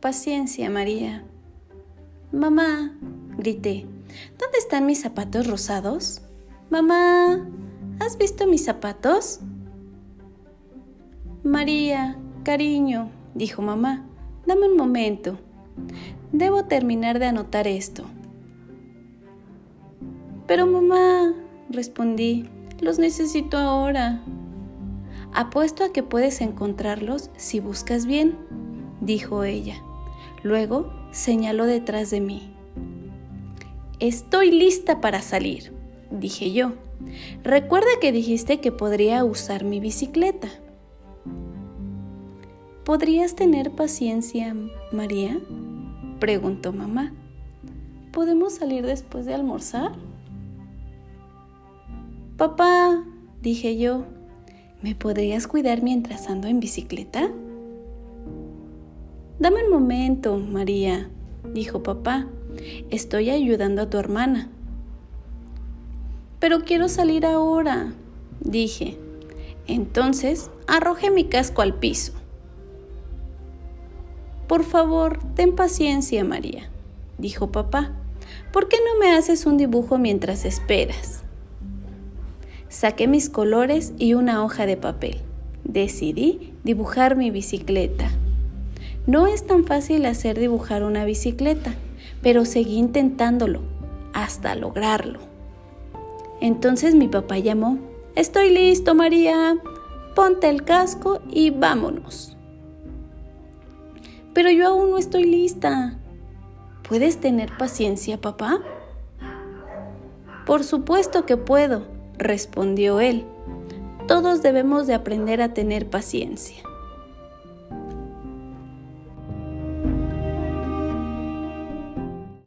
Paciencia, María. Mamá, grité, ¿dónde están mis zapatos rosados? Mamá, ¿has visto mis zapatos? María, cariño, dijo mamá, dame un momento. Debo terminar de anotar esto. Pero mamá, respondí, los necesito ahora. Apuesto a que puedes encontrarlos si buscas bien, dijo ella. Luego señaló detrás de mí. Estoy lista para salir, dije yo. Recuerda que dijiste que podría usar mi bicicleta. ¿Podrías tener paciencia, María? preguntó mamá. ¿Podemos salir después de almorzar? Papá, dije yo, ¿me podrías cuidar mientras ando en bicicleta? Dame un momento, María, dijo papá. Estoy ayudando a tu hermana. Pero quiero salir ahora, dije. Entonces arrojé mi casco al piso. Por favor, ten paciencia, María, dijo papá. ¿Por qué no me haces un dibujo mientras esperas? Saqué mis colores y una hoja de papel. Decidí dibujar mi bicicleta. No es tan fácil hacer dibujar una bicicleta, pero seguí intentándolo hasta lograrlo. Entonces mi papá llamó, Estoy listo, María. Ponte el casco y vámonos. Pero yo aún no estoy lista. ¿Puedes tener paciencia, papá? Por supuesto que puedo, respondió él. Todos debemos de aprender a tener paciencia.